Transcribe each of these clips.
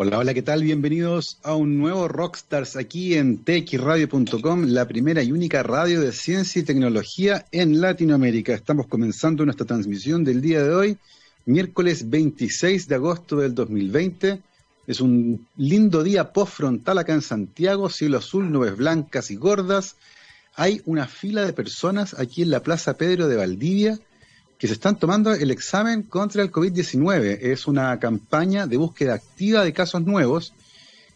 Hola, hola, ¿qué tal? Bienvenidos a un nuevo Rockstars aquí en txradio.com, la primera y única radio de ciencia y tecnología en Latinoamérica. Estamos comenzando nuestra transmisión del día de hoy, miércoles 26 de agosto del 2020. Es un lindo día post-frontal acá en Santiago, cielo azul, nubes blancas y gordas. Hay una fila de personas aquí en la Plaza Pedro de Valdivia que se están tomando el examen contra el COVID-19. Es una campaña de búsqueda activa de casos nuevos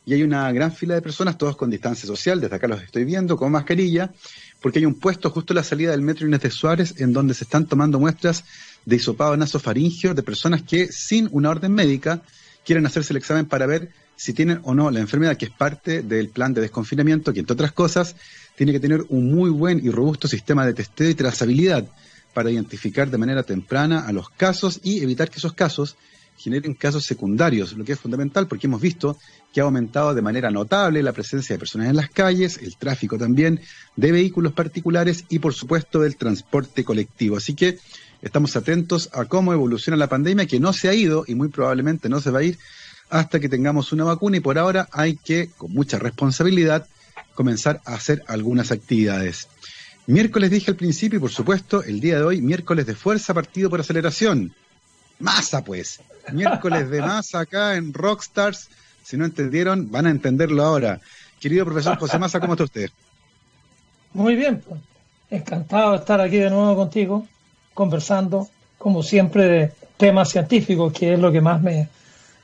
y hay una gran fila de personas, todos con distancia social, desde acá los estoy viendo, con mascarilla, porque hay un puesto justo a la salida del metro Inés de Suárez en donde se están tomando muestras de hisopado nasofaringio de personas que sin una orden médica quieren hacerse el examen para ver si tienen o no la enfermedad, que es parte del plan de desconfinamiento, que entre otras cosas tiene que tener un muy buen y robusto sistema de testeo y trazabilidad para identificar de manera temprana a los casos y evitar que esos casos generen casos secundarios, lo que es fundamental porque hemos visto que ha aumentado de manera notable la presencia de personas en las calles, el tráfico también de vehículos particulares y por supuesto del transporte colectivo. Así que estamos atentos a cómo evoluciona la pandemia que no se ha ido y muy probablemente no se va a ir hasta que tengamos una vacuna y por ahora hay que, con mucha responsabilidad, comenzar a hacer algunas actividades. Miércoles dije al principio y por supuesto el día de hoy, miércoles de fuerza partido por aceleración. Masa pues, miércoles de masa acá en Rockstars. Si no entendieron, van a entenderlo ahora. Querido profesor José Massa, ¿cómo está usted? Muy bien, pues. encantado de estar aquí de nuevo contigo, conversando, como siempre, de temas científicos, que es lo que más me,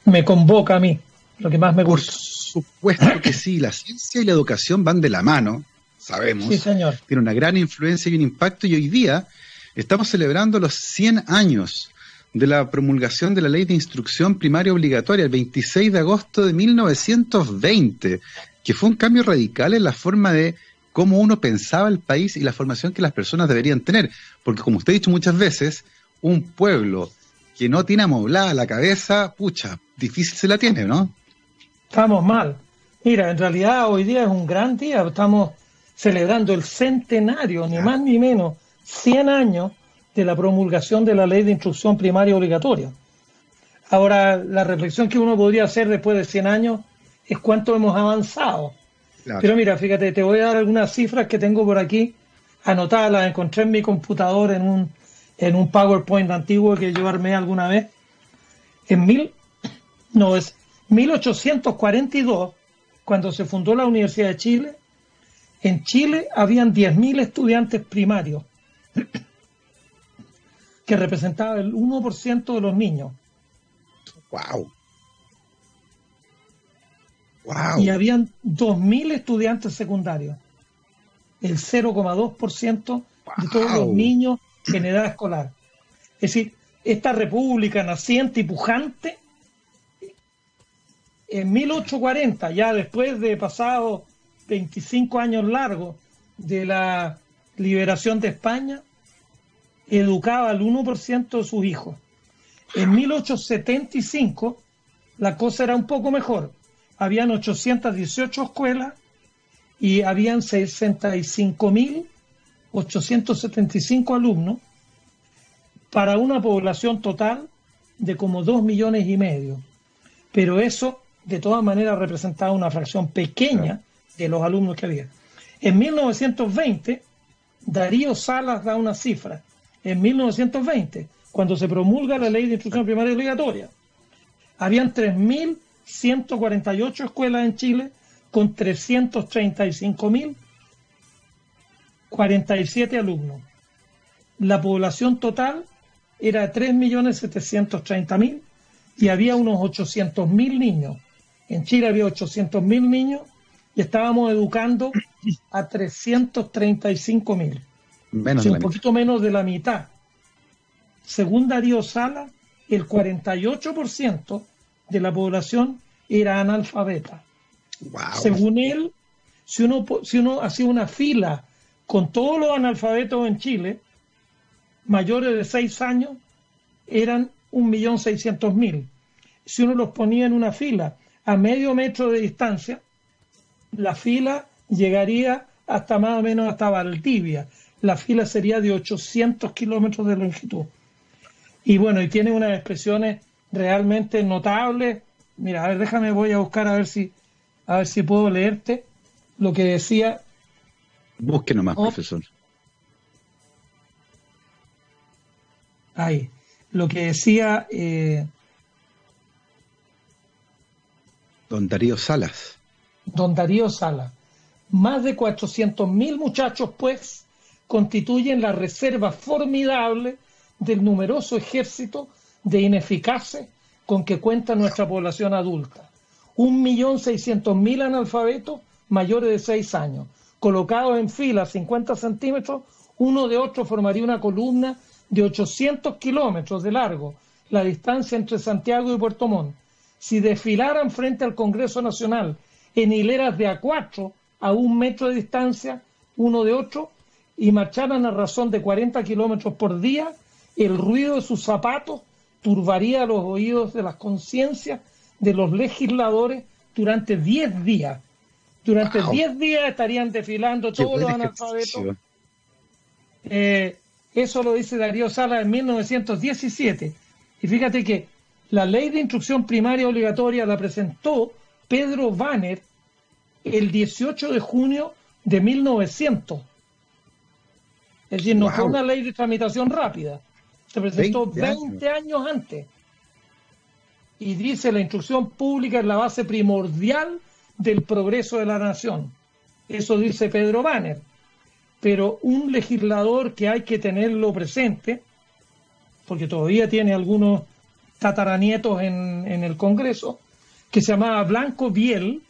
me convoca a mí, lo que más me gusta. Por supuesto que sí, la ciencia y la educación van de la mano sabemos, sí, señor. tiene una gran influencia y un impacto y hoy día estamos celebrando los 100 años de la promulgación de la ley de instrucción primaria obligatoria el 26 de agosto de 1920, que fue un cambio radical en la forma de cómo uno pensaba el país y la formación que las personas deberían tener. Porque como usted ha dicho muchas veces, un pueblo que no tiene amoblada la cabeza, pucha, difícil se la tiene, ¿no? Estamos mal. Mira, en realidad hoy día es un gran día, estamos celebrando el centenario, ni más ni menos, 100 años de la promulgación de la ley de instrucción primaria obligatoria. Ahora, la reflexión que uno podría hacer después de 100 años es cuánto hemos avanzado. Pero mira, fíjate, te voy a dar algunas cifras que tengo por aquí anotadas, las encontré en mi computador en un, en un PowerPoint antiguo que yo armé alguna vez. En mil, no, es 1842, cuando se fundó la Universidad de Chile, en Chile habían 10.000 estudiantes primarios, que representaba el 1% de los niños. ¡Wow! ¡Wow! Y habían 2.000 estudiantes secundarios, el 0,2% de todos los niños en edad escolar. Es decir, esta república naciente y pujante, en 1840, ya después de pasado 25 años largos de la liberación de España, educaba al 1% de sus hijos. En 1875 la cosa era un poco mejor. Habían 818 escuelas y habían 65.875 alumnos para una población total de como 2 millones y medio. Pero eso, de todas maneras, representaba una fracción pequeña de los alumnos que había. En 1920, Darío Salas da una cifra. En 1920, cuando se promulga la ley de instrucción primaria obligatoria, habían 3.148 escuelas en Chile con 335.047 alumnos. La población total era de 3.730.000 y había unos 800.000 niños. En Chile había 800.000 niños y estábamos educando a 335 mil. un poquito menos de la mitad. Según Darío Sala, el 48% de la población era analfabeta. Según él, si uno, si uno hacía una fila con todos los analfabetos en Chile, mayores de 6 años, eran 1.600.000. Si uno los ponía en una fila a medio metro de distancia, la fila llegaría hasta más o menos hasta Valdivia. La fila sería de 800 kilómetros de longitud. Y bueno, y tiene unas expresiones realmente notables mira, a ver, déjame, voy a buscar a ver si, a ver si puedo leerte lo que decía. Busque nomás, oh. profesor. Ahí, lo que decía eh, Don Darío Salas. Don Darío Salas. Más de 400.000 muchachos, pues, constituyen la reserva formidable del numeroso ejército de ineficaces con que cuenta nuestra población adulta. Un millón seiscientos mil analfabetos mayores de seis años, colocados en fila 50 centímetros, uno de otro formaría una columna de 800 kilómetros de largo, la distancia entre Santiago y Puerto Montt si desfilaran frente al Congreso Nacional en hileras de a cuatro a un metro de distancia uno de otro y marcharan a razón de 40 kilómetros por día, el ruido de sus zapatos turbaría los oídos de las conciencias de los legisladores durante 10 días. Durante 10 días estarían desfilando todos los analfabetos. Eh, eso lo dice Darío Sala en 1917. Y fíjate que la ley de instrucción primaria obligatoria la presentó Pedro Banner el 18 de junio de 1900. Es decir, no fue una ley de tramitación rápida. Se presentó 20, años. antes. Y dice la instrucción pública es la base primordial del progreso de la nación. Eso dice Pedro Banner. Pero un legislador que hay que tenerlo presente, porque todavía tiene algunos tataranietos en, en el Congreso, que se llamaba Blanco Biel,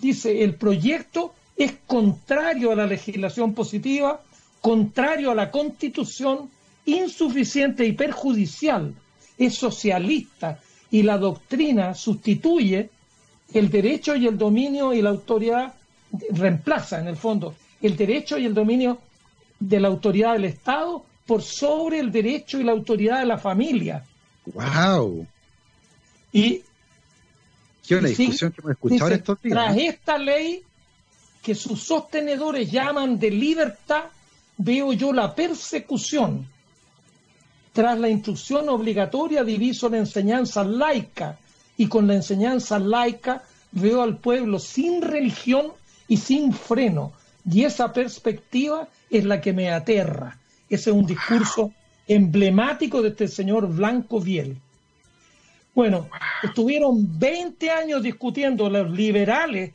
dice, el proyecto es contrario a la legislación positiva, contrario a la constitución, insuficiente y perjudicial, es socialista y la doctrina sustituye el derecho y el dominio y la autoridad, reemplaza en el fondo el derecho y el dominio de la autoridad del Estado por sobre el derecho y la autoridad de la familia. ¡Wow! Y. Qué una discusión que hemos escuchado estos días. Tras esta ley, que sus sostenedores llaman de libertad, veo yo la persecución. Tras la instrucción obligatoria, diviso la enseñanza laica, y con la enseñanza laica veo al pueblo sin religión y sin freno. Y esa perspectiva es la que me aterra. Ese es un discurso emblemático de este señor Blanco Viel. Bueno, estuvieron 20 años discutiendo los liberales,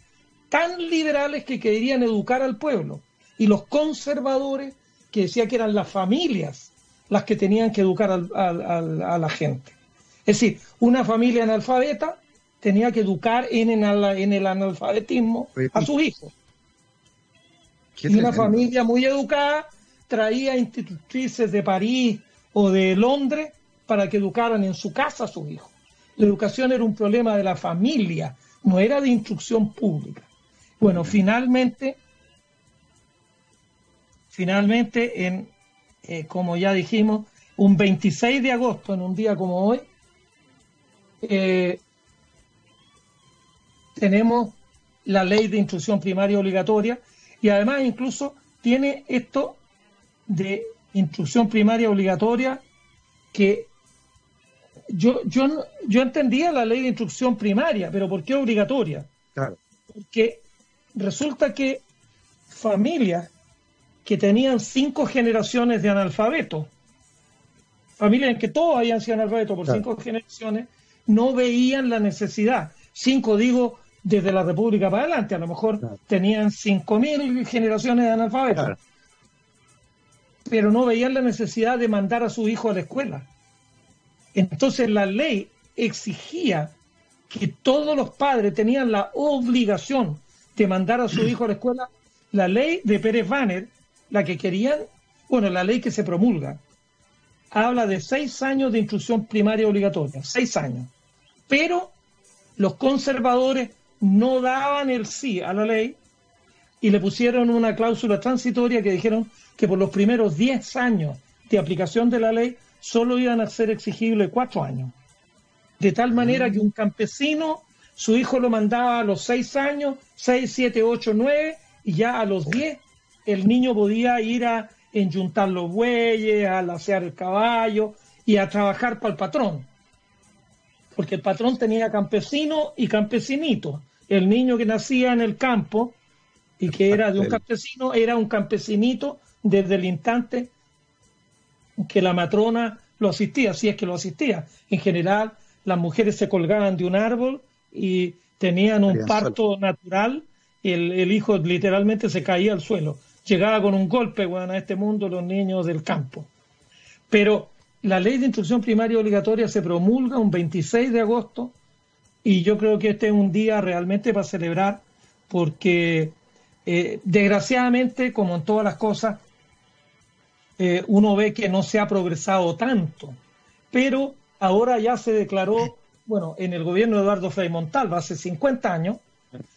tan liberales que querían educar al pueblo, y los conservadores que decían que eran las familias las que tenían que educar a la gente. Es decir, una familia analfabeta tenía que educar en, en el analfabetismo a sus hijos. Y una familia muy educada traía institutrices de París o de Londres para que educaran en su casa a sus hijos. La educación era un problema de la familia, no era de instrucción pública. Bueno, finalmente, finalmente, en, eh, como ya dijimos, un 26 de agosto, en un día como hoy, eh, tenemos la ley de instrucción primaria obligatoria y además incluso tiene esto de instrucción primaria obligatoria que yo, yo, yo entendía la ley de instrucción primaria, pero ¿por qué obligatoria? Claro. Porque resulta que familias que tenían cinco generaciones de analfabetos, familias en que todos habían sido analfabetos por cinco generaciones, no veían la necesidad. Cinco, digo, desde la República para adelante, a lo mejor tenían cinco mil generaciones de analfabetos pero no veían la necesidad de mandar a su hijo a la escuela. Entonces la ley exigía que todos los padres tenían la obligación de mandar a su hijo a la escuela. La ley de Pérez Banner, la que querían, bueno, la ley que se promulga, habla de seis años de instrucción primaria obligatoria, seis años. Pero los conservadores no daban el sí a la ley y le pusieron una cláusula transitoria que dijeron que por los primeros 10 años de aplicación de la ley solo iban a ser exigibles cuatro años. De tal manera que un campesino, su hijo lo mandaba a los 6 años, 6, 7, 8, 9, y ya a los 10 el niño podía ir a enyuntar los bueyes, a lasear el caballo y a trabajar para el patrón. porque el patrón tenía campesino y campesinito. El niño que nacía en el campo y que era de un campesino era un campesinito desde el instante que la matrona lo asistía, si es que lo asistía. En general, las mujeres se colgaban de un árbol y tenían un parto natural, el, el, hijo literalmente se caía al suelo. Llegaba con un golpe, bueno, a este mundo los niños del campo. Pero la ley de instrucción primaria obligatoria se promulga un 26 de agosto y yo creo que este es un día realmente para celebrar porque eh, desgraciadamente, como en todas las cosas, eh, uno ve que no se ha progresado tanto, pero ahora ya se declaró, bueno, en el gobierno de Eduardo Frei Montalva hace 50 años,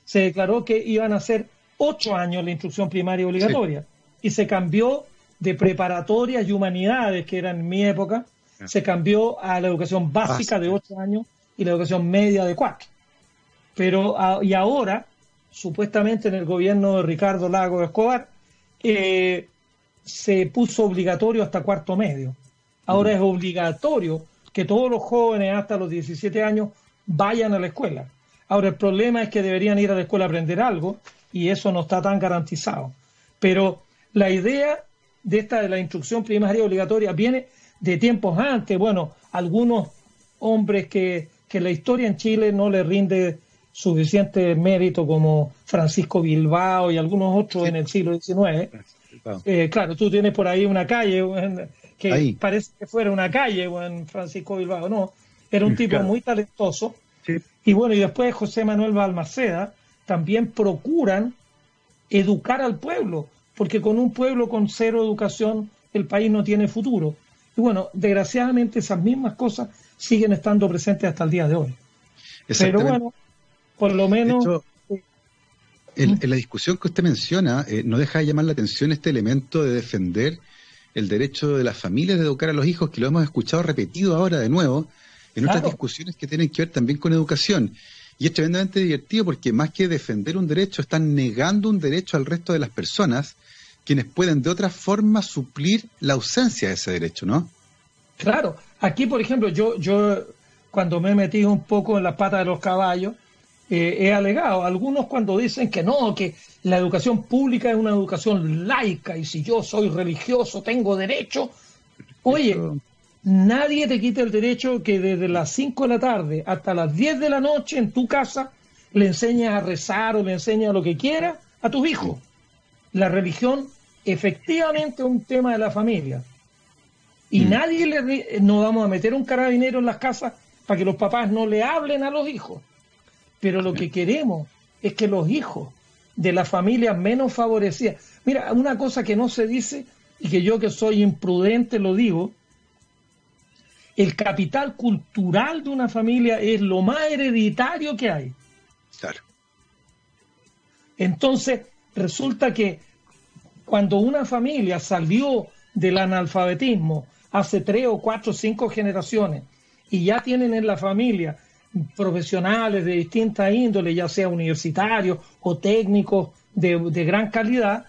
se declaró que iban a ser 8 años la instrucción primaria obligatoria. Y se cambió de preparatoria y humanidades, que era en mi época, se cambió a la educación básica de 8 años y la educación media de 4. Pero, y ahora, supuestamente en el gobierno de Ricardo Lago Escobar, eh, se puso obligatorio hasta cuarto medio. Ahora es obligatorio que todos los jóvenes hasta los 17 años vayan a la escuela. Ahora el problema es que deberían ir a la escuela a aprender algo y eso no está tan garantizado. Pero la idea de esta de la instrucción primaria obligatoria viene de tiempos antes. Bueno, algunos hombres que, que la historia en Chile no le rinde suficiente mérito como Francisco Bilbao y algunos otros en el siglo XIX, eh, claro, tú tienes por ahí una calle que parece que fuera una calle, en Francisco Bilbao, no, era un tipo muy talentoso. Y bueno, y después José Manuel Balmaceda también procuran educar al pueblo, porque con un pueblo con cero educación el país no tiene futuro. Y bueno, desgraciadamente esas mismas cosas siguen estando presentes hasta el día de hoy. Pero bueno, por lo menos en, la discusión que usted menciona, eh, no deja de llamar la atención este elemento de defender el derecho de las familias de educar a los hijos, que lo hemos escuchado repetido ahora de nuevo en otras discusiones que tienen que ver también con educación. Y es tremendamente divertido porque más que defender un derecho, están negando un derecho al resto de las personas, quienes pueden de otra forma suplir la ausencia de ese derecho, ¿no? Claro, aquí por ejemplo, yo, yo cuando me he metido un poco en la pata de los caballos, eh, he alegado. Algunos cuando dicen que no, que la educación pública es una educación laica y si yo soy religioso tengo derecho. Oye, nadie te quita el derecho que desde las 5 de la tarde hasta las 10 de la noche en tu casa le enseñes a rezar o le enseñas lo que quieras a tus hijos. La religión efectivamente es un tema de la familia. Y mm. nadie le... No vamos a meter un carabinero en las casas para que los papás no le hablen a los hijos. Pero lo que queremos es que los hijos de las familias menos favorecidas, mira, una cosa que no se dice y que yo que soy imprudente lo digo, el capital cultural de una familia es lo más hereditario que hay. Claro. Entonces, resulta que cuando una familia salió del analfabetismo hace tres o cuatro o cinco generaciones y ya tienen en la familia profesionales de distintas índoles, ya sea universitarios o técnicos de, gran calidad,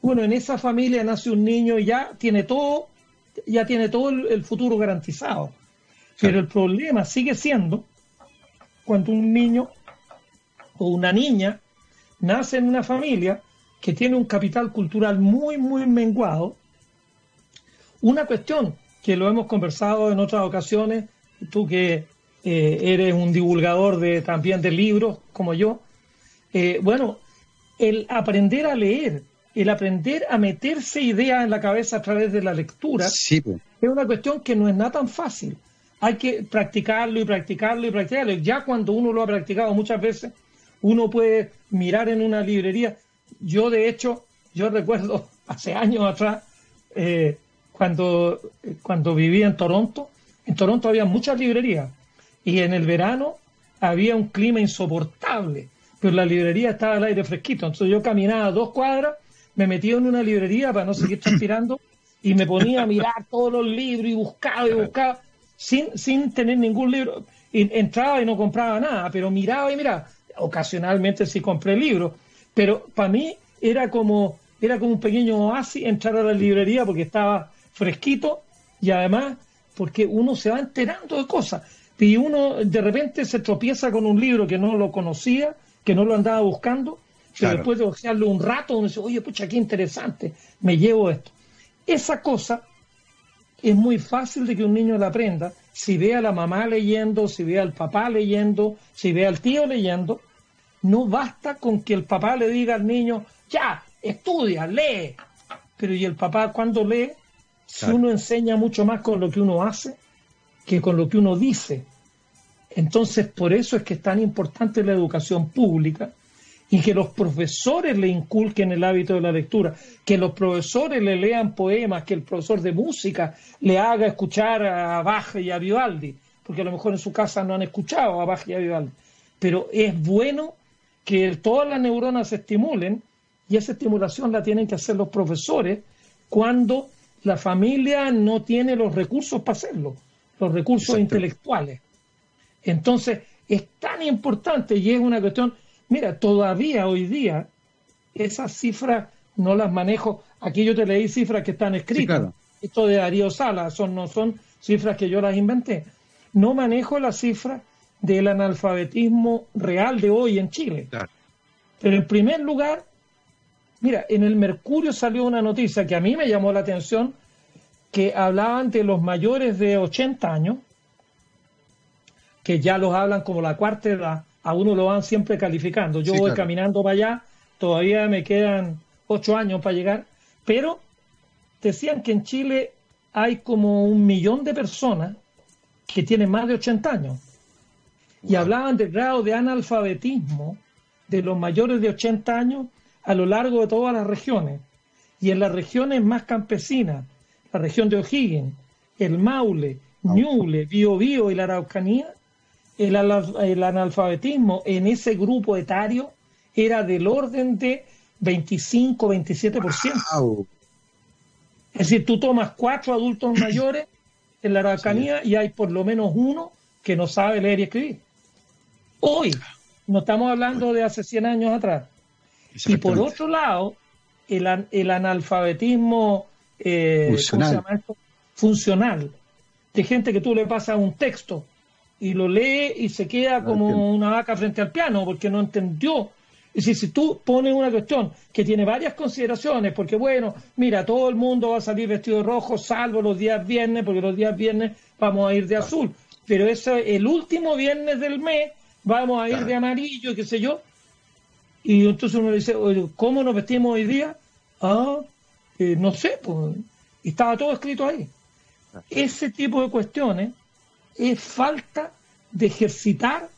bueno, en esa familia nace un niño y ya tiene todo, ya tiene todo el, futuro garantizado. Pero el problema sigue siendo cuando un niño o una niña nace en una familia que tiene un capital cultural muy, muy menguado. Una cuestión que lo hemos conversado en otras ocasiones, tú que eh, eres un divulgador de, también de libros como yo. Eh, bueno, el aprender a leer, el aprender a meterse ideas en la cabeza a través de la lectura, es una cuestión que no es nada tan fácil. Hay que practicarlo y practicarlo y practicarlo. Ya cuando uno lo ha practicado muchas veces, uno puede mirar en una librería. Yo, de hecho, yo recuerdo hace años atrás, eh, cuando, cuando vivía en Toronto, en Toronto había muchas librerías y en el verano había un clima insoportable, pero la librería estaba al aire fresquito. Entonces yo caminaba dos cuadras, me metía en una librería para no seguir transpirando y me ponía a mirar todos los libros y buscaba y buscaba sin, sin tener ningún libro. Entraba y no compraba nada, pero miraba y miraba. Ocasionalmente sí compré libros, pero para mí era como, era como un pequeño oasis entrar a la librería porque estaba fresquito y además porque uno se va enterando de cosas. Y uno de repente se tropieza con un libro que no lo conocía, que no lo andaba buscando, pero después de ojearle un rato uno dice, oye, pucha, qué interesante, me llevo esto. Esa cosa es muy fácil de que un niño la aprenda si ve a la mamá leyendo, si ve al papá leyendo, si ve al tío leyendo. No basta con que el papá le diga al niño, ya, estudia, lee. Pero ¿y el papá cuando lee? Si uno enseña mucho más con lo que uno hace que con lo que uno dice. Entonces, por eso es que es tan importante la educación pública y que los profesores le inculquen el hábito de la lectura, que los profesores le lean poemas, que el profesor de música le haga escuchar a Bach y a Vivaldi, porque a lo mejor en su casa no han escuchado a Bach y a Vivaldi. Pero es bueno que todas las neuronas se estimulen y esa estimulación la tienen que hacer los profesores cuando la familia no tiene los recursos para hacerlo, los recursos intelectuales. Entonces, es tan importante y es una cuestión Mira, todavía hoy día esas cifras no las manejo. Aquí yo te leí cifras que están escritas. Esto de Darío Sala, son, no son cifras que yo las inventé. No manejo las cifras del analfabetismo real de hoy en Chile. Pero en primer lugar, mira, en el Mercurio salió una noticia que a mí me llamó la atención, que hablaban de los mayores de 80 años, que ya los hablan como la cuarta edad, a uno lo van siempre calificando. Yo voy caminando para allá, todavía me quedan ocho años para llegar, pero decían que en Chile hay como un millón de personas que tienen más de 80 años. Y hablaban del grado de analfabetismo de los mayores de 80 años a lo largo de todas las regiones. Y en las regiones más campesinas, la región de O'Higgins, el Maule, Ñuble, Biobío y la Araucanía, el, analfabetismo en ese grupo etario era del orden de 25, 27%. Es decir, tú tomas cuatro adultos mayores en la Araucanía y hay por lo menos uno que no sabe leer y escribir. Hoy, no estamos hablando de hace 100 años atrás. Y por otro lado, el, el analfabetismo eh, funcional. funcional, de gente que tú le pasas un texto y lo lee y se queda como una vaca frente al piano porque no entendió. Es decir, si tú pones una cuestión que tiene varias consideraciones, porque bueno, mira, todo el mundo va a salir vestido de rojo, salvo los días viernes, porque los días viernes vamos a ir de azul. Pero eso, el último viernes del mes vamos a ir de amarillo, qué sé yo. Y entonces uno dice, ¿cómo nos vestimos hoy día? Ah, eh, no sé, pues, estaba todo escrito ahí. Ese tipo de cuestiones es falta de ejercitar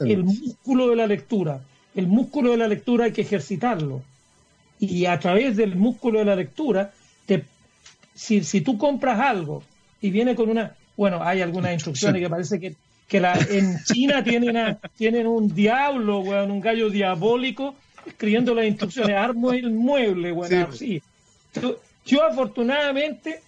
el músculo de la lectura. El músculo de la lectura hay que ejercitarlo. Y a través del músculo de la lectura, te, si, si tú compras algo y viene con una... Bueno, hay algunas instrucciones que parece que, que la, en China tienen, tienen un diablo, un gallo diabólico escribiendo las instrucciones. Armo el mueble, bueno, sí. Yo afortunadamente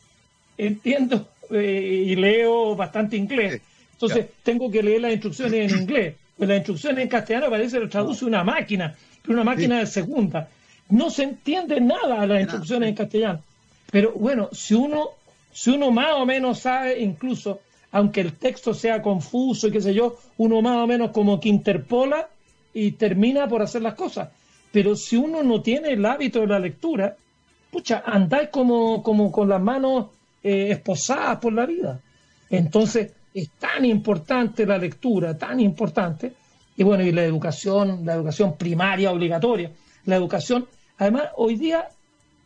entiendo eh, y leo bastante inglés. Entonces tengo que leer las instrucciones en inglés. Pues las instrucciones en castellano parece que lo traduce una máquina, pero una máquina de segunda. No se entiende nada de las instrucciones en castellano. Pero bueno, si uno, si uno más o menos sabe, incluso, aunque el texto sea confuso y qué sé yo, uno más o menos como que interpola y termina por hacer las cosas. Pero si uno no tiene el hábito de la lectura, pucha, andáis como, como con las manos eh, esposadas por la vida. Entonces, es tan importante la lectura, tan importante, y bueno, y la educación, la educación primaria obligatoria, la educación, además, hoy día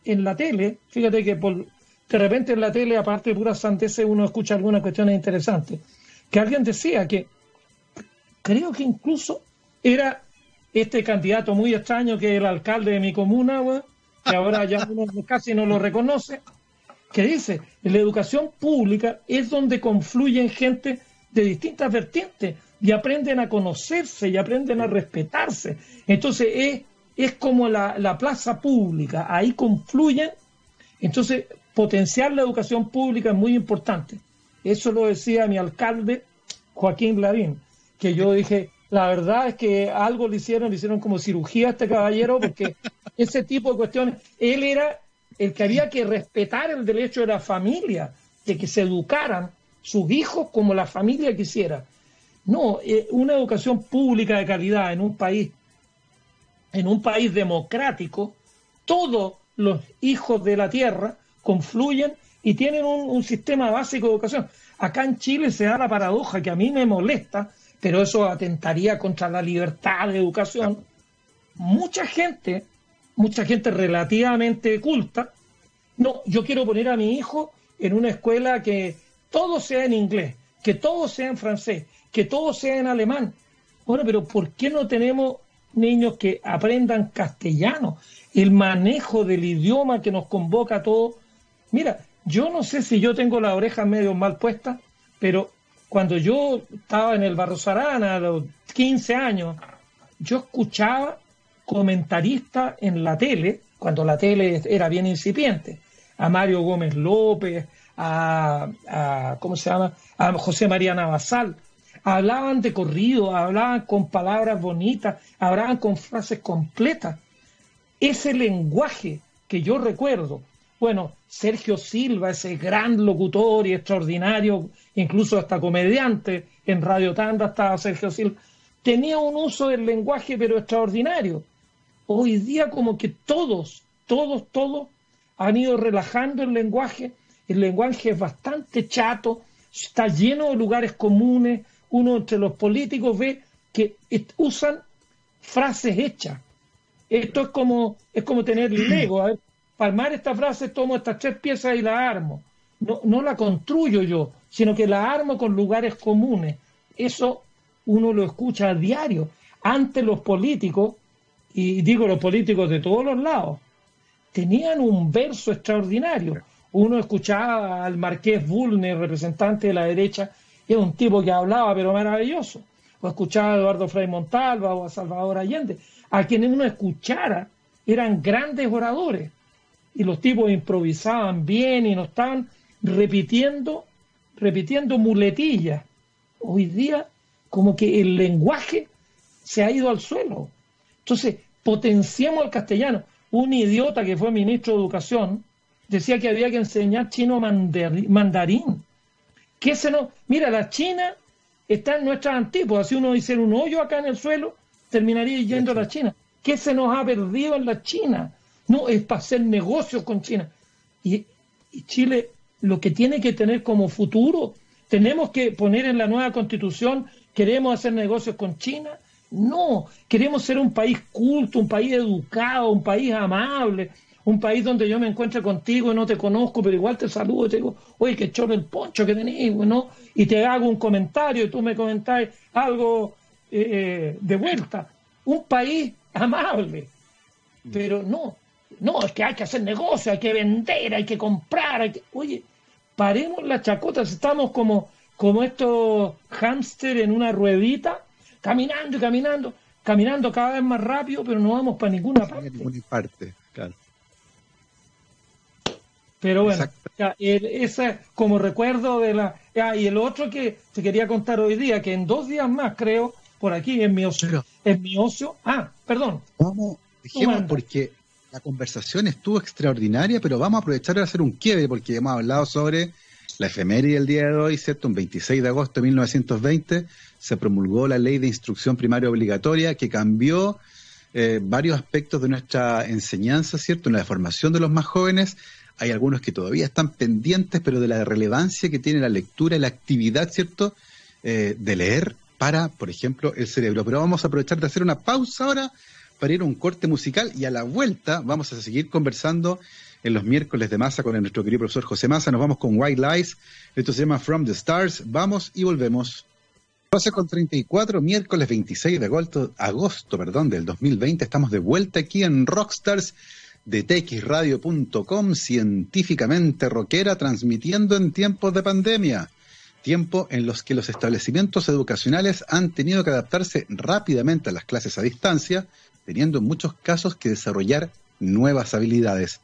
en la tele, fíjate que por, de repente en la tele, aparte de puras santeces, uno escucha algunas cuestiones interesantes, que alguien decía que creo que incluso era este candidato muy extraño que el alcalde de mi comuna, que ahora ya uno casi no lo reconoce, que dice, la educación pública es donde confluyen gente de distintas vertientes y aprenden a conocerse y aprenden a respetarse. Entonces es, es como la, la plaza pública, ahí confluyen. Entonces, potenciar la educación pública es muy importante. Eso lo decía mi alcalde, Joaquín Lavín, que yo dije, la verdad es que algo le hicieron, le hicieron como cirugía a este caballero, porque ese tipo de cuestiones, él era el que había que respetar el derecho de la familia, de que se educaran sus hijos como la familia quisiera. No, eh, una educación pública de calidad en un país, en un país democrático, todos los hijos de la tierra confluyen y tienen un, sistema básico de educación. Acá en Chile se da la paradoja que a mí me molesta, pero eso atentaría contra la libertad de educación. Mucha gente, mucha gente relativamente culta, no, yo quiero poner a mi hijo en una escuela que todo sea en inglés, que todo sea en francés, que todo sea en alemán. Bueno, pero ¿por qué no tenemos niños que aprendan castellano? El manejo del idioma que nos convoca a todos. Mira, yo no sé si yo tengo las orejas medio mal puestas, pero cuando yo estaba en el Barro Sarana a los 15 años, yo escuchaba comentaristas en la tele, cuando la tele era bien incipiente, a Mario Gómez López, a, a ¿cómo se llama? A José María Navasal, hablaban de corrido, hablaban con palabras bonitas, hablaban con frases completas. Ese lenguaje que yo recuerdo, bueno, Sergio Silva, ese gran locutor y extraordinario, incluso hasta comediante, en Radio Tanda estaba Sergio Silva, tenía un uso del lenguaje pero extraordinario. Hoy día como que todos, todos, todos han ido relajando el lenguaje, el lenguaje es bastante chato, está lleno de lugares comunes, uno entre los políticos ve que usan frases hechas. Esto es como, es como tener Lego. A ver, para armar esta frase tomo estas tres piezas y la armo. No, no la construyo yo, sino que la armo con lugares comunes. Eso uno lo escucha a diario. Antes los políticos, y digo los políticos de todos los lados, tenían un verso extraordinario. Uno escuchaba al marqués Bulner, representante de la derecha, es un tipo que hablaba, pero maravilloso. O escuchaba a Eduardo Frei Montalva o a Salvador Allende. A quienes uno escuchara eran grandes oradores. Y los tipos improvisaban bien y no estaban repitiendo, repitiendo muletillas. Hoy día, como que el lenguaje se ha ido al suelo. Entonces, potenciemos el castellano. Un idiota que fue ministro de Educación decía que había que enseñar chino mandarín ¿Qué se nos... Mira, la China está en nuestras antípodas. Si uno hiciera un hoyo acá en el suelo, terminaría yendo a la China. ¿Qué se nos ha perdido en la China? No, es para hacer negocios con China. Y, Chile lo que tiene que tener como futuro, tenemos que poner en la nueva constitución, queremos hacer negocios con China. No, queremos ser un país culto, un país educado, un país amable, un país donde yo me encuentre contigo y no te conozco, pero igual te saludo y te digo, oye, qué chorro el poncho que tenés, ¿no? Y te hago un comentario y tú me comentás algo eh, eh, de vuelta. Un país amable. Pero no, no, es que hay que hacer negocio, hay que vender, hay que comprar, hay que... Oye, paremos las chacotas, estamos como, como estos hámster en una ruedita, caminando y caminando, caminando cada vez más rápido, pero no vamos para ninguna parte. Ninguna parte, claro. Pero bueno, ese como recuerdo de la... y el otro que te quería contar hoy día, que en dos días más creo, por aquí en mi ocio, en mi ocio... Ah, perdón. Vamos, dejemos porque la conversación estuvo extraordinaria, pero vamos a aprovechar de hacer un quiebre, porque hemos hablado sobre la efeméride del día de hoy, ¿cierto? Un 26 de agosto de 1920 se promulgó la ley de instrucción primaria obligatoria que cambió eh, varios aspectos de nuestra enseñanza, ¿cierto? En la formación de los más jóvenes hay algunos que todavía están pendientes, pero de la relevancia que tiene la lectura la actividad, ¿cierto?, eh, de leer para, por ejemplo, el cerebro. Pero vamos a aprovechar de hacer una pausa ahora para ir a un corte musical y a la vuelta vamos a seguir conversando en los miércoles de masa con nuestro querido profesor José Massa. Nos vamos con White Lies. Esto se llama From the Stars. Vamos y volvemos. 12 con 34, miércoles 26 de agosto, agosto perdón, del 2020. Estamos de vuelta aquí en Rockstars de txradio.com, científicamente rockera, transmitiendo en tiempos de pandemia, tiempo en los que los establecimientos educacionales han tenido que adaptarse rápidamente a las clases a distancia, teniendo en muchos casos que desarrollar nuevas habilidades.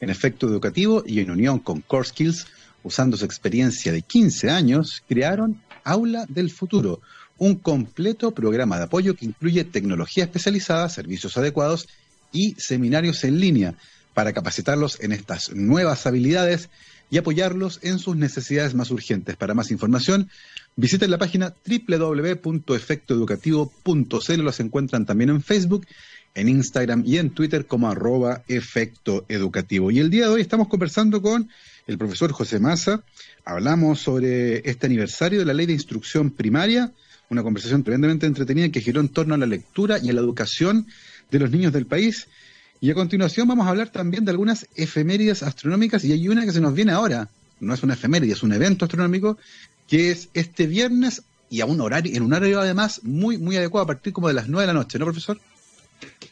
En efecto educativo y en unión con Core Skills, usando su experiencia de 15 años, crearon Aula del Futuro, un completo programa de apoyo que incluye tecnología especializada, servicios adecuados y seminarios en línea para capacitarlos en estas nuevas habilidades y apoyarlos en sus necesidades más urgentes. Para más información, visiten la página www.efectoeducativo.cl. Los encuentran también en Facebook, en Instagram y en Twitter como arroba efecto educativo. Y el día de hoy estamos conversando con el profesor José Maza. Hablamos sobre este aniversario de la ley de instrucción primaria, una conversación tremendamente entretenida que giró en torno a la lectura y a la educación de los niños del país. Y a continuación vamos a hablar también de algunas efemérides astronómicas y hay una que se nos viene ahora. No es una efeméride, es un evento astronómico que es este viernes y a un horario, en un horario además muy, muy adecuado a partir como de las 9 de la noche, ¿no, profesor?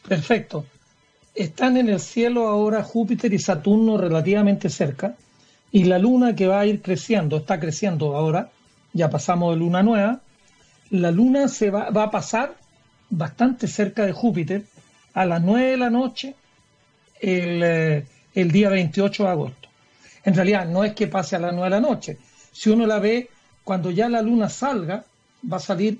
Perfecto. Están en el cielo ahora Júpiter y Saturno relativamente cerca y la luna que va a ir creciendo, está creciendo ahora, ya pasamos de luna nueva, la luna se va, va a pasar bastante cerca de Júpiter a las 9 de la noche eh, el, día 28 de agosto. En realidad no es que pase a las 9 de la noche. Si uno la ve, cuando ya la luna salga, va a salir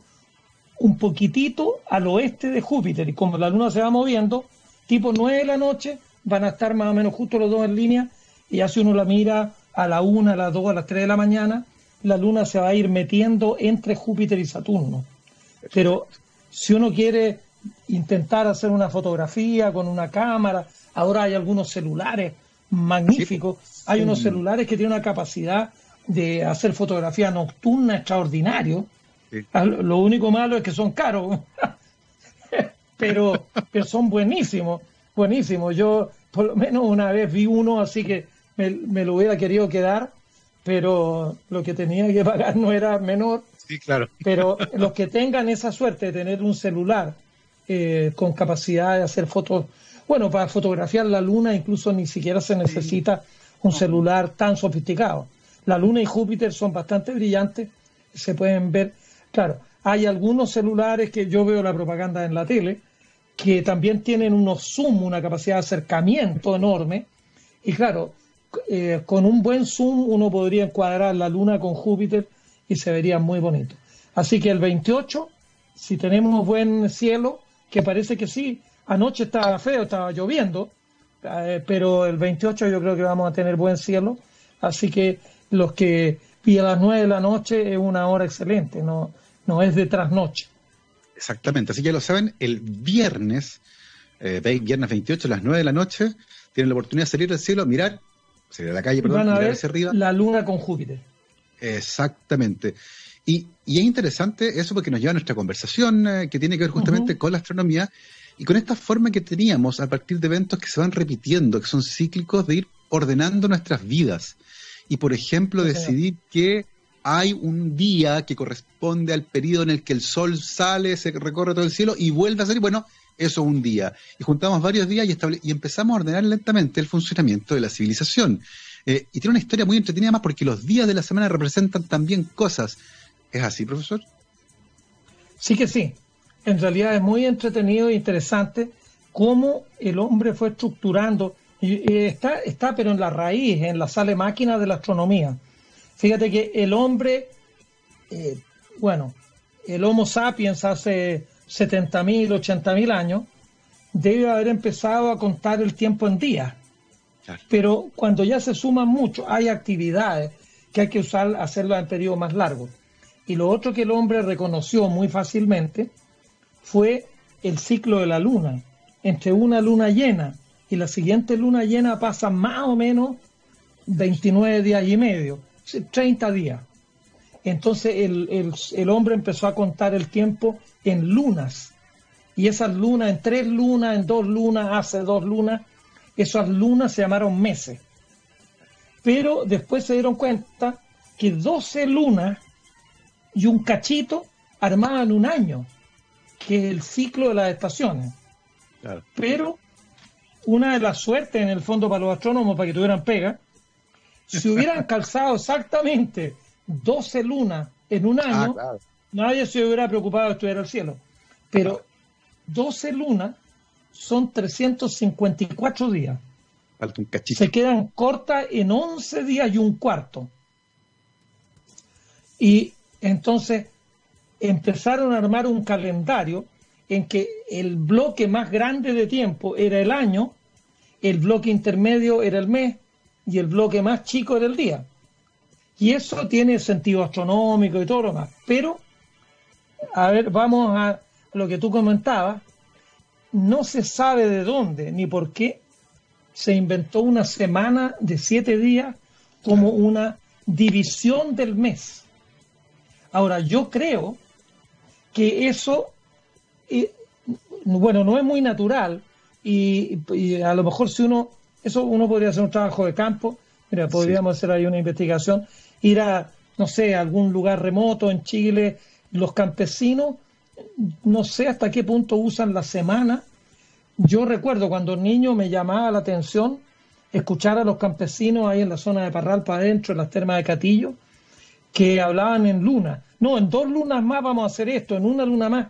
un poquitito al oeste de Júpiter. Y como la luna se va moviendo, tipo 9 de la noche, van a estar más o menos justo los dos en línea. Y ya si uno la mira a la 1, a las 2, a las 3 de la mañana, la luna se va a ir metiendo entre Júpiter y Saturno. Pero si uno quiere intentar hacer una fotografía con una cámara, Ahora hay algunos celulares magníficos. Hay unos celulares que tienen una capacidad de hacer fotografía nocturna extraordinario. Ah, lo único malo es que son caros, pero, pero son buenísimos, buenísimos. Yo por lo menos una vez vi uno así que me, lo hubiera querido quedar, pero lo que tenía que pagar no era menor. Sí, claro. Pero los que tengan esa suerte de tener un celular eh, con capacidad de hacer fotos bueno, para fotografiar la Luna incluso ni siquiera se necesita un celular tan sofisticado. La Luna y Júpiter son bastante brillantes, se pueden ver. Claro, hay algunos celulares que yo veo la propaganda en la tele, que también tienen unos zoom, una capacidad de acercamiento enorme. Y claro, eh, con un buen zoom uno podría encuadrar la Luna con Júpiter y se vería muy bonito. Así que el 28, si tenemos buen cielo, que parece que sí, Anoche estaba feo, estaba lloviendo, eh, pero el 28 yo creo que vamos a tener buen cielo, así que los que y a las 9 de la noche es una hora excelente, no, no es de trasnoche. Exactamente, así que ya lo saben, el viernes, eh, viernes 28 a las 9 de la noche, tienen la oportunidad de salir del cielo, mirar, salir a la calle, perdón, mirar hacia arriba. La luna con Júpiter. Exactamente. Y, y, es interesante eso porque nos lleva a nuestra conversación eh, que tiene que ver justamente con la astronomía y con esta forma que teníamos a partir de eventos que se van repitiendo, que son cíclicos, de ir ordenando nuestras vidas. Y, por ejemplo, decidir que hay un día que corresponde al periodo en el que el sol sale, se recorre todo el cielo y vuelve a salir. Bueno, eso es un día. Y juntamos varios días y, y empezamos a ordenar lentamente el funcionamiento de la civilización. Eh, y tiene una historia muy entretenida más porque los días de la semana representan también cosas. ¿Es así, profesor? Sí que sí en realidad es muy entretenido e interesante cómo el hombre fue estructurando, y, está, está pero en la raíz, en la sala máquina de la astronomía. Fíjate que el hombre, eh, bueno, el Homo sapiens hace 70.000, 80.000 años, debe haber empezado a contar el tiempo en días. Pero cuando ya se suman mucho, hay actividades que hay que usar, hacerlo en periodo más largo. Y lo otro que el hombre reconoció muy fácilmente fue el ciclo de la luna. Entre una luna llena y la siguiente luna llena pasa más o menos 29 días y medio, 30 días. Entonces el, hombre empezó a contar el tiempo en lunas. Y esas lunas, en tres lunas, en dos lunas, hace dos lunas, esas lunas se llamaron meses. Pero después se dieron cuenta que 12 lunas y un cachito armaban un año que el ciclo de las estaciones. Pero una de las suertes en el fondo para los astrónomos, para que tuvieran pega, si hubieran calzado exactamente 12 lunas en un ah, año, nadie se hubiera preocupado de estudiar el cielo. Pero 12 lunas son 354 días. Se quedan cortas en 11 días y un cuarto. Y entonces empezaron a armar un calendario en que el bloque más grande de tiempo era el año, el bloque intermedio era el mes y el bloque más chico era el día. Y eso tiene sentido astronómico y todo lo demás. Pero, a ver, vamos a lo que tú comentabas. No se sabe de dónde ni por qué se inventó una semana de siete días como una división del mes. Ahora, yo creo que eso, eh, bueno, no es muy natural y, a lo mejor si uno, eso uno podría hacer un trabajo de campo, mira, podríamos hacer ahí una investigación, ir a, no sé, a algún lugar remoto en Chile, los campesinos, no sé hasta qué punto usan la semana. Yo recuerdo cuando niño me llamaba la atención escuchar a los campesinos ahí en la zona de Parral para adentro, en las termas de Catillo, que hablaban en luna. No, en dos lunas más vamos a hacer esto, en una luna más,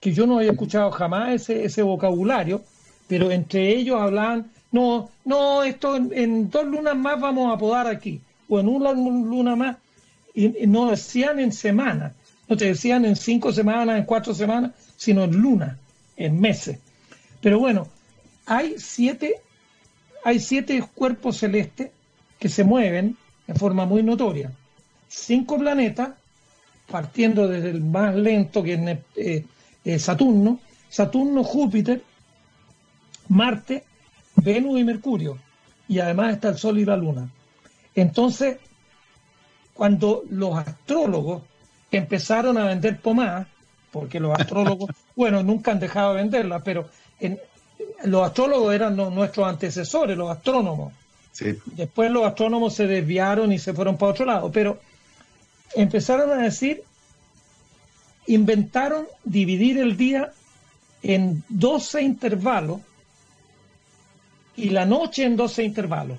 que yo no había escuchado jamás ese, ese vocabulario, pero entre ellos hablaban, no, no, esto en, dos lunas más vamos a podar aquí, o en una luna más, y, no decían en semanas, no te decían en cinco semanas, en cuatro semanas, sino en lunas, en meses. Pero bueno, hay siete, hay siete cuerpos celestes que se mueven de forma muy notoria. Cinco planetas, partiendo desde el más lento que es eh, eh, Saturno, Saturno, Júpiter, Marte, Venus y Mercurio. Y además está el Sol y la Luna. Entonces, cuando los astrólogos empezaron a vender pomadas, porque los astrólogos, bueno, nunca han dejado de venderla, pero los astrólogos eran nuestros antecesores, los astrónomos. Después los astrónomos se desviaron y se fueron para otro lado, pero empezaron a decir, inventaron dividir el día en 12 intervalos y la noche en 12 intervalos.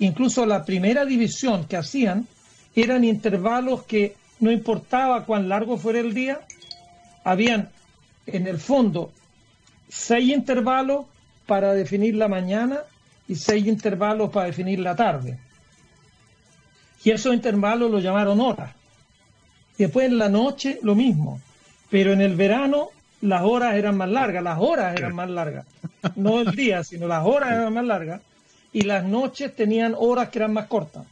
Incluso la primera división que hacían eran intervalos que no importaba cuán largo fuera el día, habían en el fondo seis intervalos para definir la mañana y seis intervalos para definir la tarde. Y esos intervalos lo llamaron horas. Y después en la noche lo mismo. Pero en el verano las horas eran más largas, las horas eran más largas. No el día, sino las horas eran más largas. Y las noches tenían horas que eran más cortas.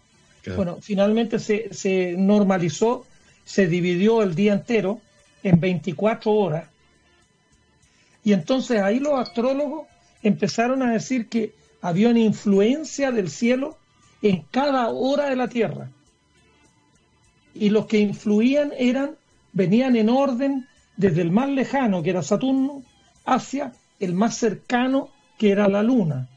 Bueno, finalmente se, se normalizó, se dividió el día entero en 24 horas. Y entonces ahí los astrólogos empezaron a decir que había una influencia del cielo en cada hora de la Tierra. Y los que influían eran, venían en orden desde el más lejano, que era Saturno, hacia el más cercano, que era la Luna.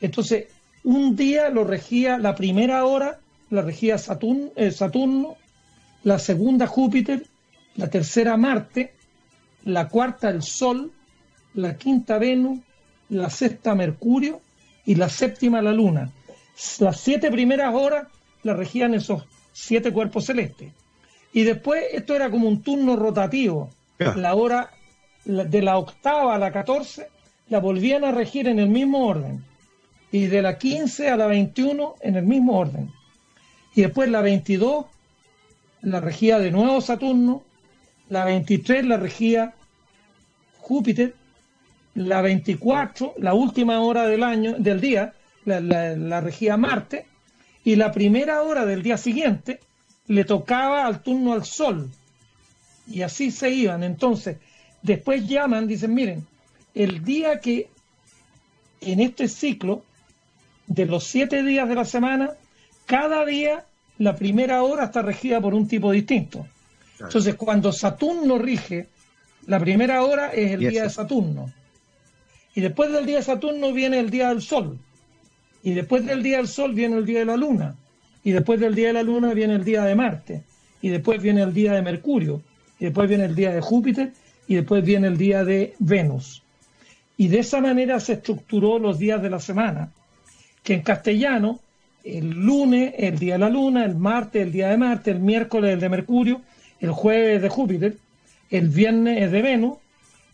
Entonces, un día lo regía la primera hora, la regía Saturno, eh, Saturno la segunda Júpiter, la tercera Marte, la cuarta el Sol, la quinta Venus, la sexta Mercurio y la séptima la Luna. Las siete primeras horas la regían esos siete cuerpos celestes. Y después esto era como un turno rotativo. La hora de la octava a la catorce la volvían a regir en el mismo orden. Y de la quince a la veintiuno en el mismo orden. Y después la veintidós la regía de nuevo Saturno, la veintitrés la regía Júpiter, la veinticuatro, la última hora del año, del día, la, la regía Marte, y la primera hora del día siguiente le tocaba al turno al Sol. Y así se iban. Entonces, después llaman, dicen, miren, el día que en este ciclo de los siete días de la semana, cada día la primera hora está regida por un tipo distinto. Entonces, cuando Saturno rige, la primera hora es el día de Saturno. Y después del día de Saturno viene el día del Sol. Y después del día del Sol viene el día de la Luna. Y después del día de la Luna viene el día de Marte. Y después viene el día de Mercurio. Y después viene el día de Júpiter. Y después viene el día de Venus. Y de esa manera se estructuró los días de la semana, que en castellano, el lunes, el día de la Luna, el martes, el día de Marte, el miércoles, el de Mercurio, el jueves de Júpiter, el viernes es de Venus,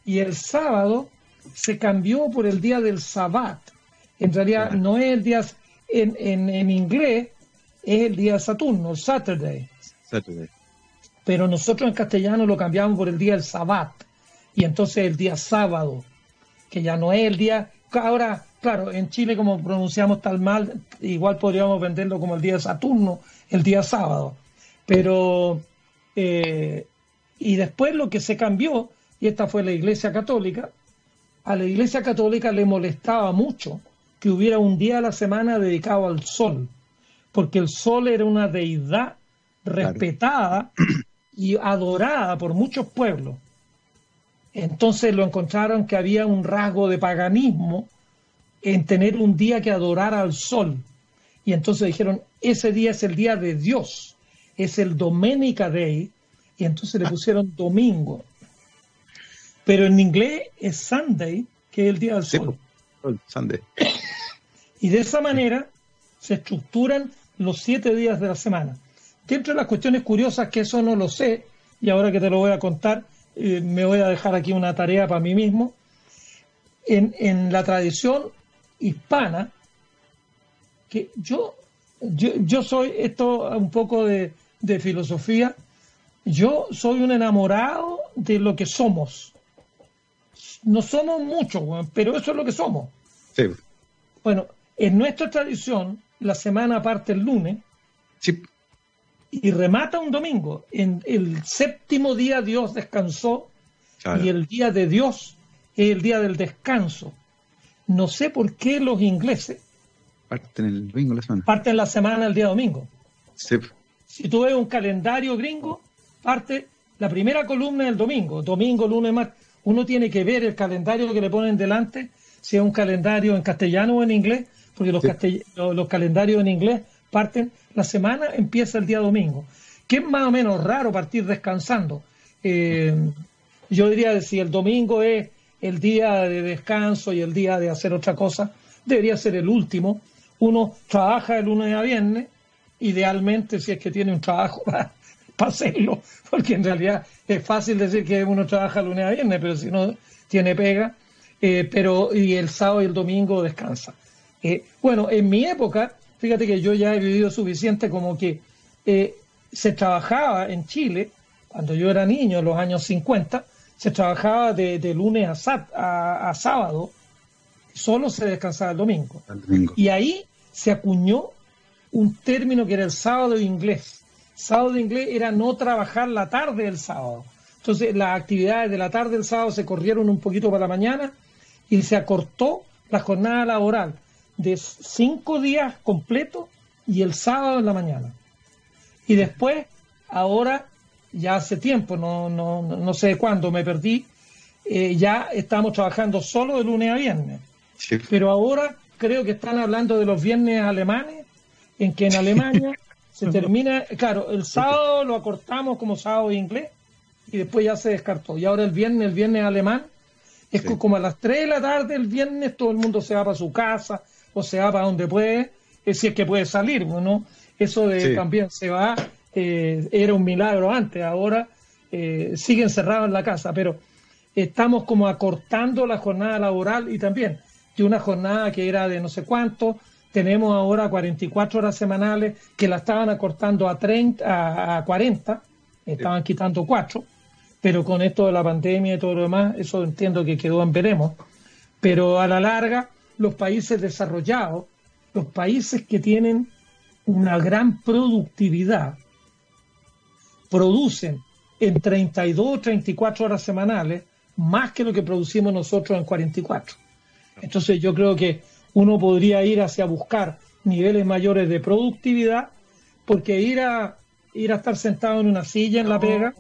y el sábado se cambió por el día del Sabbat, en realidad no es el día, en, en, inglés es el día Saturno, Saturday. Saturday. Pero nosotros en castellano lo cambiamos por el día del Sabbat. Y entonces el día sábado, que ya no es el día, ahora claro, en Chile como pronunciamos tal mal, igual podríamos venderlo como el día de Saturno, el día sábado. Pero, eh, y después lo que se cambió, y esta fue la Iglesia Católica, a la Iglesia Católica le molestaba mucho que hubiera un día a la semana dedicado al sol, porque el sol era una deidad respetada y adorada por muchos pueblos. Entonces lo encontraron que había un rasgo de paganismo en tener un día que adorar al sol. Y entonces dijeron, ese día es el día de Dios, es el Domenica Day, y entonces le pusieron domingo. Pero en inglés es Sunday, que es el día del sol. Sunday. Y de esa manera se estructuran los siete días de la semana. Dentro de las cuestiones curiosas, que eso no lo sé, y ahora que te lo voy a contar, eh, me voy a dejar aquí una tarea para mí mismo. En, en la tradición hispana, que yo, yo, soy, esto un poco de, de filosofía, yo soy un enamorado de lo que somos. No somos muchos, pero eso es lo que somos. Sí. Bueno, en nuestra tradición, la semana parte el lunes sí. y remata un domingo. En el séptimo día Dios descansó y el día de Dios es el día del descanso. No sé por qué los ingleses parten el domingo la semana. Parten la semana el día domingo. Si tú ves un calendario gringo, parte la primera columna del domingo, domingo, lunes, martes. Uno tiene que ver el calendario que le ponen delante, si es un calendario en castellano o en inglés, porque los, los, calendarios en inglés parten, la semana empieza el día domingo, que es más o menos raro partir descansando. Eh, yo diría que si el domingo es el día de descanso y el día de hacer otra cosa, debería ser el último. Uno trabaja de lunes a viernes, idealmente si es que tiene un trabajo para, hacerlo, porque en realidad es fácil decir que uno trabaja lunes a viernes, pero si no tiene pega, eh, pero y el sábado y el domingo descansa. Eh, bueno, en mi época, fíjate que yo ya he vivido suficiente como que eh, se trabajaba en Chile, cuando yo era niño, en los años 50, se trabajaba de, lunes a, a, sábado, solo se descansaba el domingo. Y ahí se acuñó un término que era el sábado inglés. Sábado inglés era no trabajar la tarde del sábado. Entonces las actividades de la tarde del sábado se corrieron un poquito para la mañana y se acortó la jornada laboral de cinco días completos y el sábado en la mañana. Y después, ahora ya hace tiempo, no, no, no sé cuándo me perdí, eh, ya estamos trabajando solo de lunes a viernes. Pero ahora creo que están hablando de los viernes alemanes, en que en Alemania se termina, claro, el sábado lo acortamos como sábado inglés y después ya se descartó. Y ahora el viernes, el viernes alemán, es como a las 3 de la tarde el viernes todo el mundo se va para su casa o se va para donde puede, si es que puede salir, ¿no? Eso de también se va eh, era un milagro antes, ahora eh, sigue encerrado en la casa, pero estamos como acortando la jornada laboral y también de una jornada que era de no sé cuánto, tenemos ahora 44 horas semanales que la estaban acortando a 30, a, 40, estaban quitando 4, pero con esto de la pandemia y todo lo demás, eso entiendo que quedó en veremos, pero a la larga los países desarrollados, los países que tienen una gran productividad, producen en 32 o 34 horas semanales más que lo que producimos nosotros en 44. Entonces yo creo que uno podría ir hacia buscar niveles mayores de productividad, porque ir a ir a estar sentado en una silla en la pega,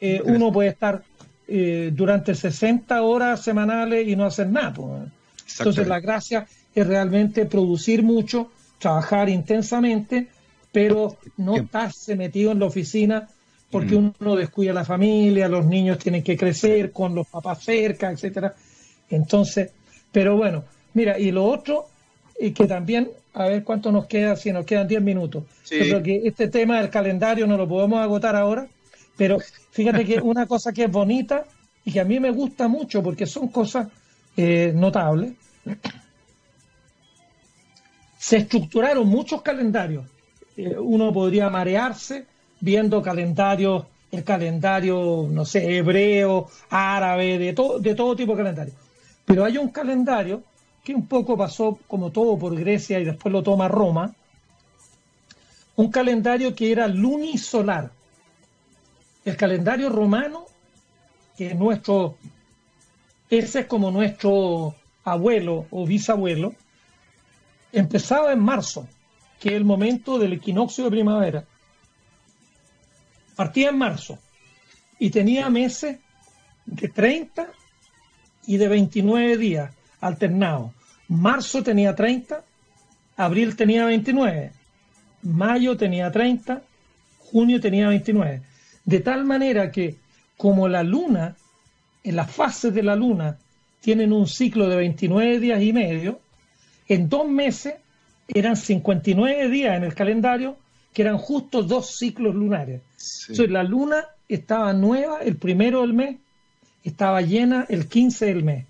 eh, uno puede estar eh, durante 60 horas semanales y no hacer nada. Entonces la gracia es realmente producir mucho, trabajar intensamente, pero no estarse metido en la oficina porque mm. uno descuida a la familia, los niños tienen que crecer con los papás cerca, etcétera. Entonces, pero bueno, mira, y lo otro, y que también, a ver cuánto nos queda, si nos quedan 10 minutos. Yo creo que este tema del calendario no lo podemos agotar ahora, pero fíjate que una cosa que es bonita y que a mí me gusta mucho porque son cosas eh, notables. Se estructuraron muchos calendarios. Eh, uno podría marearse viendo calendarios, el calendario, no sé, hebreo, árabe, de, todo de todo tipo de calendario. Pero hay un calendario que un poco pasó como todo por Grecia y después lo toma Roma, un calendario que era lunisolar. El calendario romano, que es nuestro, ese es como nuestro abuelo o bisabuelo, empezaba en marzo, que es el momento del equinoccio de primavera. Partía en marzo y tenía meses de 30 y de 29 días alternados. Marzo tenía 30, abril tenía 29, mayo tenía 30, junio tenía 29. De tal manera que como la luna, en las fases de la luna tienen un ciclo de 29 días y medio, en dos meses eran 59 días en el calendario, que eran justo dos ciclos lunares. Entonces la luna estaba nueva el primero del mes, estaba llena el 15 del mes.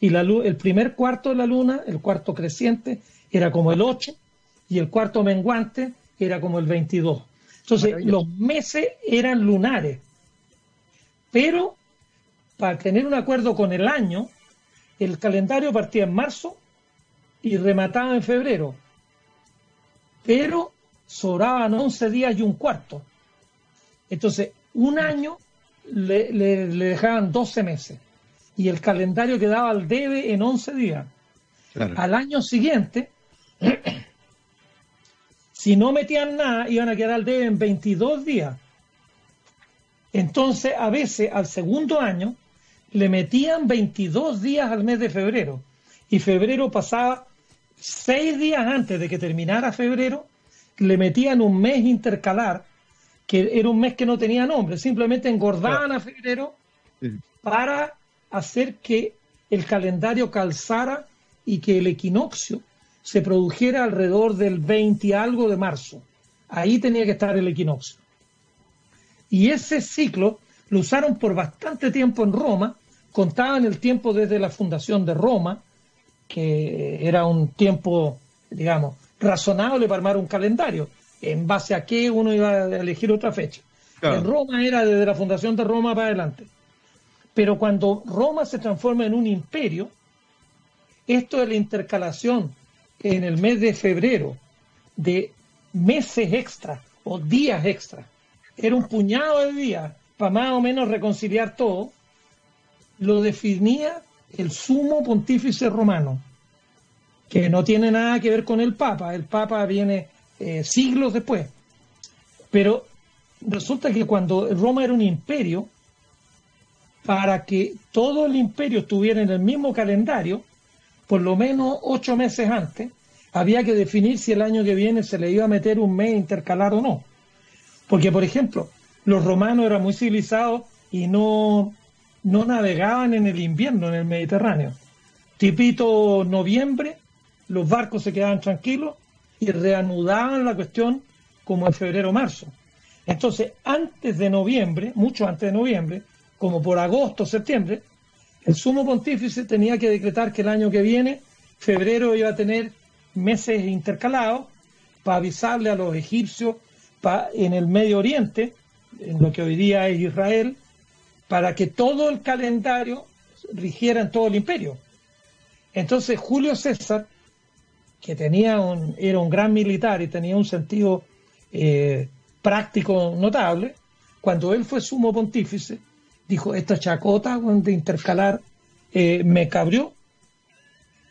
Y la, el primer cuarto de la luna, el cuarto creciente, era como el 8 y el cuarto menguante era como el 22. Entonces, los meses eran lunares. Pero, para tener un acuerdo con el año, el calendario partía en marzo y remataba en febrero. Pero sobraban 11 días y un cuarto. Entonces, un año le, le, dejaban 12 meses y el calendario quedaba al debe en 11 días. Al año siguiente, si no metían nada, iban a quedar al debe en 22 días. Entonces, a veces, al segundo año, le metían 22 días al mes de febrero. Y febrero pasaba seis días antes de que terminara febrero, le metían un mes intercalar que era un mes que no tenía nombre, simplemente engordaban a febrero para hacer que el calendario calzara y que el equinoccio se produjera alrededor del 20 y algo de marzo. Ahí tenía que estar el equinoccio. Y ese ciclo lo usaron por bastante tiempo en Roma, contaban el tiempo desde la fundación de Roma, que era un tiempo, digamos, razonable para armar un calendario en base a qué uno iba a elegir otra fecha. En Roma era desde la fundación de Roma para adelante. Pero cuando Roma se transforma en un imperio, esto de la intercalación en el mes de febrero de meses extra o días extra, era un puñado de días para más o menos reconciliar todo, lo definía el sumo pontífice romano, que no tiene nada que ver con el Papa. El Papa viene eh, siglos después. Pero resulta que cuando Roma era un imperio, para que todo el imperio estuviera en el mismo calendario, por lo menos ocho meses antes, había que definir si el año que viene se le iba a meter un mes intercalar o no. Porque, por ejemplo, los romanos eran muy civilizados y no, no navegaban en el invierno en el Mediterráneo. Tipito noviembre, los barcos se quedaban tranquilos y reanudaban la cuestión como en febrero o marzo. Entonces, antes de noviembre, mucho antes de noviembre, como por agosto o septiembre, el sumo pontífice tenía que decretar que el año que viene, febrero iba a tener meses intercalados para avisarle a los egipcios en el Medio Oriente, en lo que hoy día es Israel, para que todo el calendario rigiera en todo el imperio. Entonces Julio César que tenía un, era un gran militar y tenía un sentido eh, práctico notable, cuando él fue sumo pontífice, dijo, esta chacota de intercalar eh, me cabrió,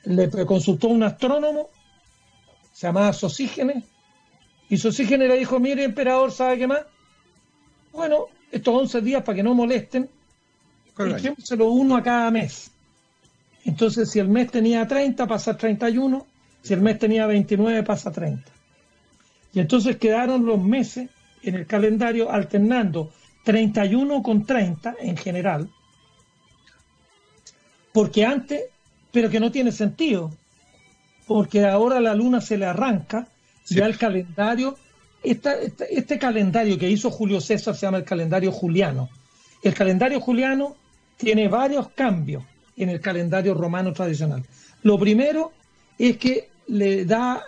le consultó a un astrónomo, se llamaba Sosígenes, y Sosígenes le dijo, mire, emperador, ¿sabe qué más? Bueno, estos 11 días para que no molesten, lo uno a cada mes. Entonces, si el mes tenía 30, pasa a 31, si el mes tenía 29, pasa a 30. Y entonces quedaron los meses en el calendario alternando 31 con 30 en general, porque antes, pero que no tiene sentido, porque ahora la luna se le arranca, ya el calendario, este calendario que hizo Julio César se llama el calendario juliano. El calendario juliano tiene varios cambios en el calendario romano tradicional. Lo primero es que le da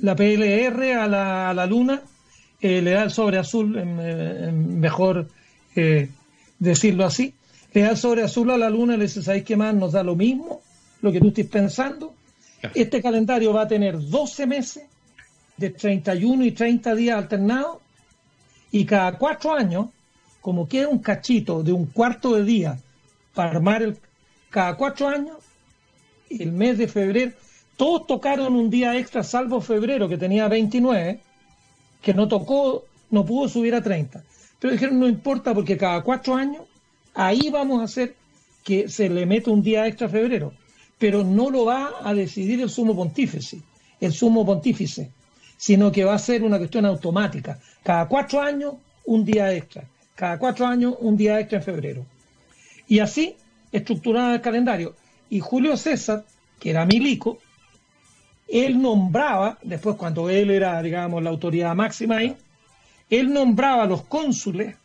la PLR a la, a la Luna, eh, le da el sobre azul, mejor eh, decirlo así, le da el sobre azul a la Luna y le dice, ¿sabéis qué más? Nos da lo mismo, lo que tú estés pensando, Este calendario va a tener 12 meses de 31 y 30 días alternados y cada cuatro años, como queda un cachito de un cuarto de día para armar el, cada cuatro años, el mes de febrero, todos tocaron un día extra, salvo febrero, que tenía 29, que no tocó, no pudo subir a 30. Pero dijeron, no importa, porque cada cuatro años, ahí vamos a hacer que se le meta un día extra a febrero. Pero no lo va a decidir el sumo pontífice, el sumo pontífice, sino que va a ser una cuestión automática. Cada cuatro años, un día extra. Cada cuatro años, un día extra en febrero. Y así estructuraba el calendario. Y Julio César, que era milico, él nombraba, después cuando él era, digamos, la autoridad máxima ahí, él nombraba a los cónsules,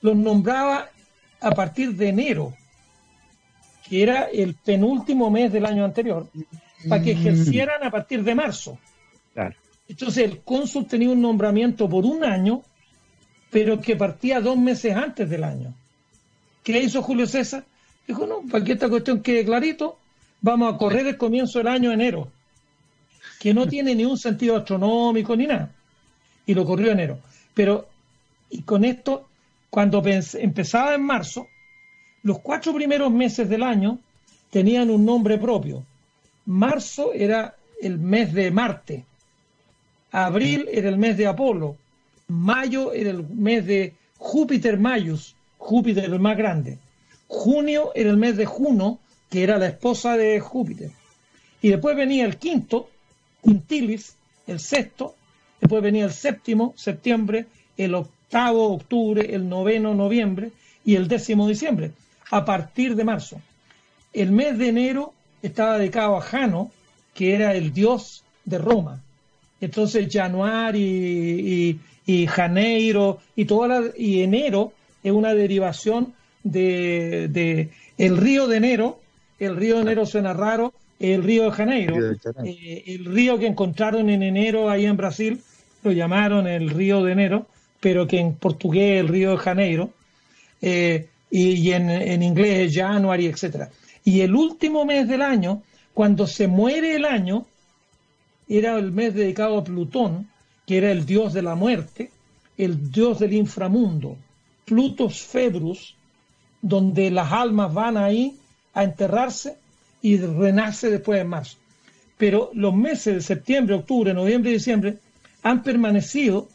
los nombraba a partir de enero, que era el penúltimo mes del año anterior, para que mm. ejercieran a partir de marzo. Entonces el cónsul tenía un nombramiento por un año, pero que partía dos meses antes del año. ¿Qué hizo Julio César? Dijo, no, para que esta cuestión quede clarito, vamos a correr el comienzo del año enero, que no tiene ni un sentido astronómico ni nada. Y lo corrió enero. Pero, y con esto, cuando empezaba en marzo, los cuatro primeros meses del año tenían un nombre propio. Marzo era el mes de Marte, abril era el mes de Apolo, mayo era el mes de Júpiter Mayus, Júpiter el más grande, junio era el mes de Juno, que era la esposa de Júpiter. Y después venía el quinto, Quintilis, el sexto, después venía el séptimo, septiembre, el octavo, octubre, el noveno, noviembre y el décimo, diciembre, a partir de marzo. El mes de enero estaba dedicado a Jano, que era el dios de Roma. Entonces, Januari y, Janeiro y, toda y enero es una derivación de, de el río de enero, el río de enero suena raro, el río de Janeiro, eh, el río que encontraron en enero ahí en Brasil, lo llamaron el río de enero, pero que en portugués el río de Janeiro, eh, y, en, en, inglés January, etcétera. Y el último mes del año, cuando se muere el año, era el mes dedicado a Plutón, que era el dios de la muerte, el dios del inframundo, Plutos Februs, donde las almas van ahí a enterrarse y renace después en marzo. Pero los meses de septiembre, octubre, noviembre y diciembre han permanecido,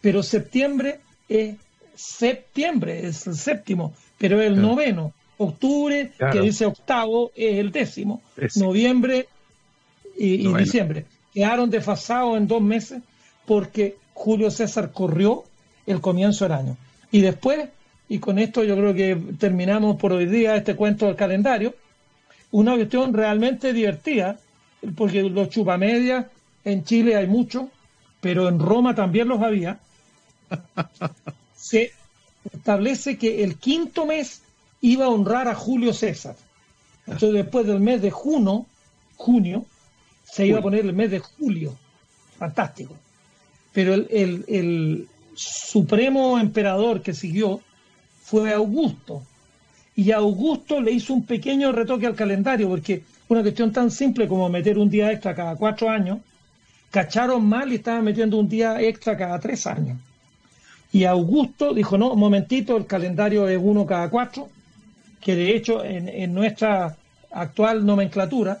pero septiembre es septiembre, es el séptimo, pero el noveno. Octubre, que dice octavo, es el décimo. Noviembre y, diciembre. Quedaron desfasados en dos meses porque Julio César corrió el comienzo del año. Y después, y con esto yo creo que terminamos por hoy día este cuento del calendario, una cuestión realmente divertida, porque los chupamedias en Chile hay muchos, pero en Roma también los había. Se establece que el quinto mes iba a honrar a Julio César. Entonces, después del mes de junio, junio, se iba a poner el mes de julio. Fantástico. Pero el, el supremo emperador que siguió fue Augusto, y Augusto le hizo un pequeño retoque al calendario, porque una cuestión tan simple como meter un día extra cada cuatro años, cacharon mal y estaban metiendo un día extra cada tres años. Y Augusto dijo, no, un momentito, el calendario es uno cada cuatro, que de hecho en, nuestra actual nomenclatura,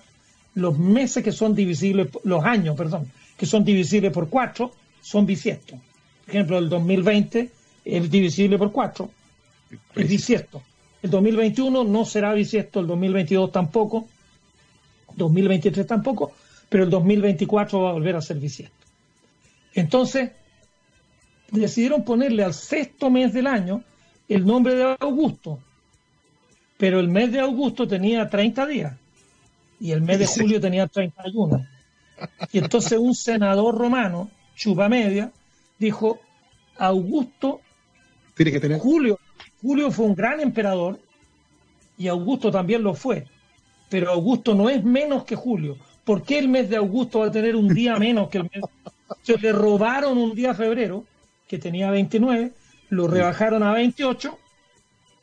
los meses que son divisibles, los años, perdón, que son divisibles por cuatro, son bisiestos. Por ejemplo, el 2020 es divisible por cuatro, es bisiesto. El 2021 no será bisiesto, el 2022 tampoco, 2023 tampoco, pero el 2024 va a volver a ser bisiesto. Entonces, decidieron ponerle al sexto mes del año el nombre de Augusto, pero el mes de Augusto tenía 30 días y el mes de julio tenía 31. Y entonces un senador romano, Chupa Media, dijo, Augusto, tiene que tener Julio, Julio fue un gran emperador y Augusto también lo fue, pero Augusto no es menos que Julio. ¿Por qué el mes de Augusto va a tener un día menos que el mes? Se le robaron un día febrero, que tenía 29, lo rebajaron a 28,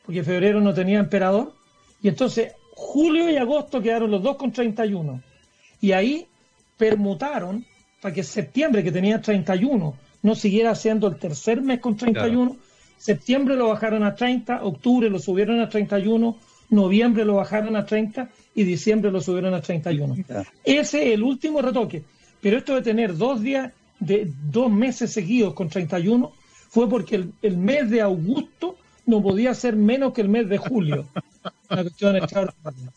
porque febrero no tenía emperador, y entonces julio y agosto quedaron los dos con 31. Y ahí permutaron para que septiembre, que tenía 31, no siguiera siendo el tercer mes con 31. Septiembre lo bajaron a 30, octubre lo subieron a 31, noviembre lo bajaron a 30 y diciembre lo subieron a 31. Ese es el último retoque. Pero esto de tener dos días, de dos meses seguidos con 31, fue porque el, mes de agosto no podía ser menos que el mes de julio. Una cuestión extraordinaria.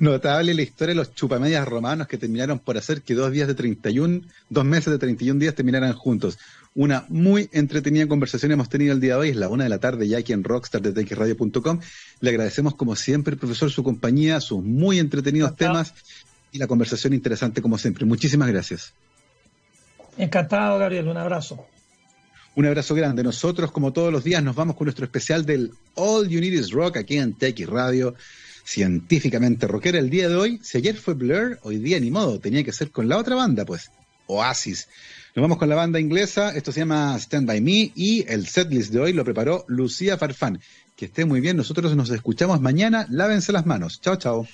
Notable la historia de los chupamedias romanos que terminaron por hacer que dos días de 31, dos meses de 31 días terminaran juntos. Una muy entretenida conversación hemos tenido el día de hoy, es la una de la tarde ya aquí en Rockstar de TXRadio.com. Le agradecemos como siempre, profesor, su compañía, sus muy entretenidos temas y la conversación interesante como siempre. Muchísimas gracias. Encantado, Gabriel, un abrazo. Un abrazo grande. Nosotros, como todos los días, nos vamos con nuestro especial del All You Need Is Rock aquí en TX Radio científicamente rockera el día de hoy. Si ayer fue Blur, hoy día ni modo, tenía que ser con la otra banda, pues, Oasis. Nos vamos con la banda inglesa, esto se llama Stand By Me y el setlist de hoy lo preparó Lucía Farfán. Que esté muy bien, nosotros nos escuchamos mañana, lávense las manos. Chao, chao.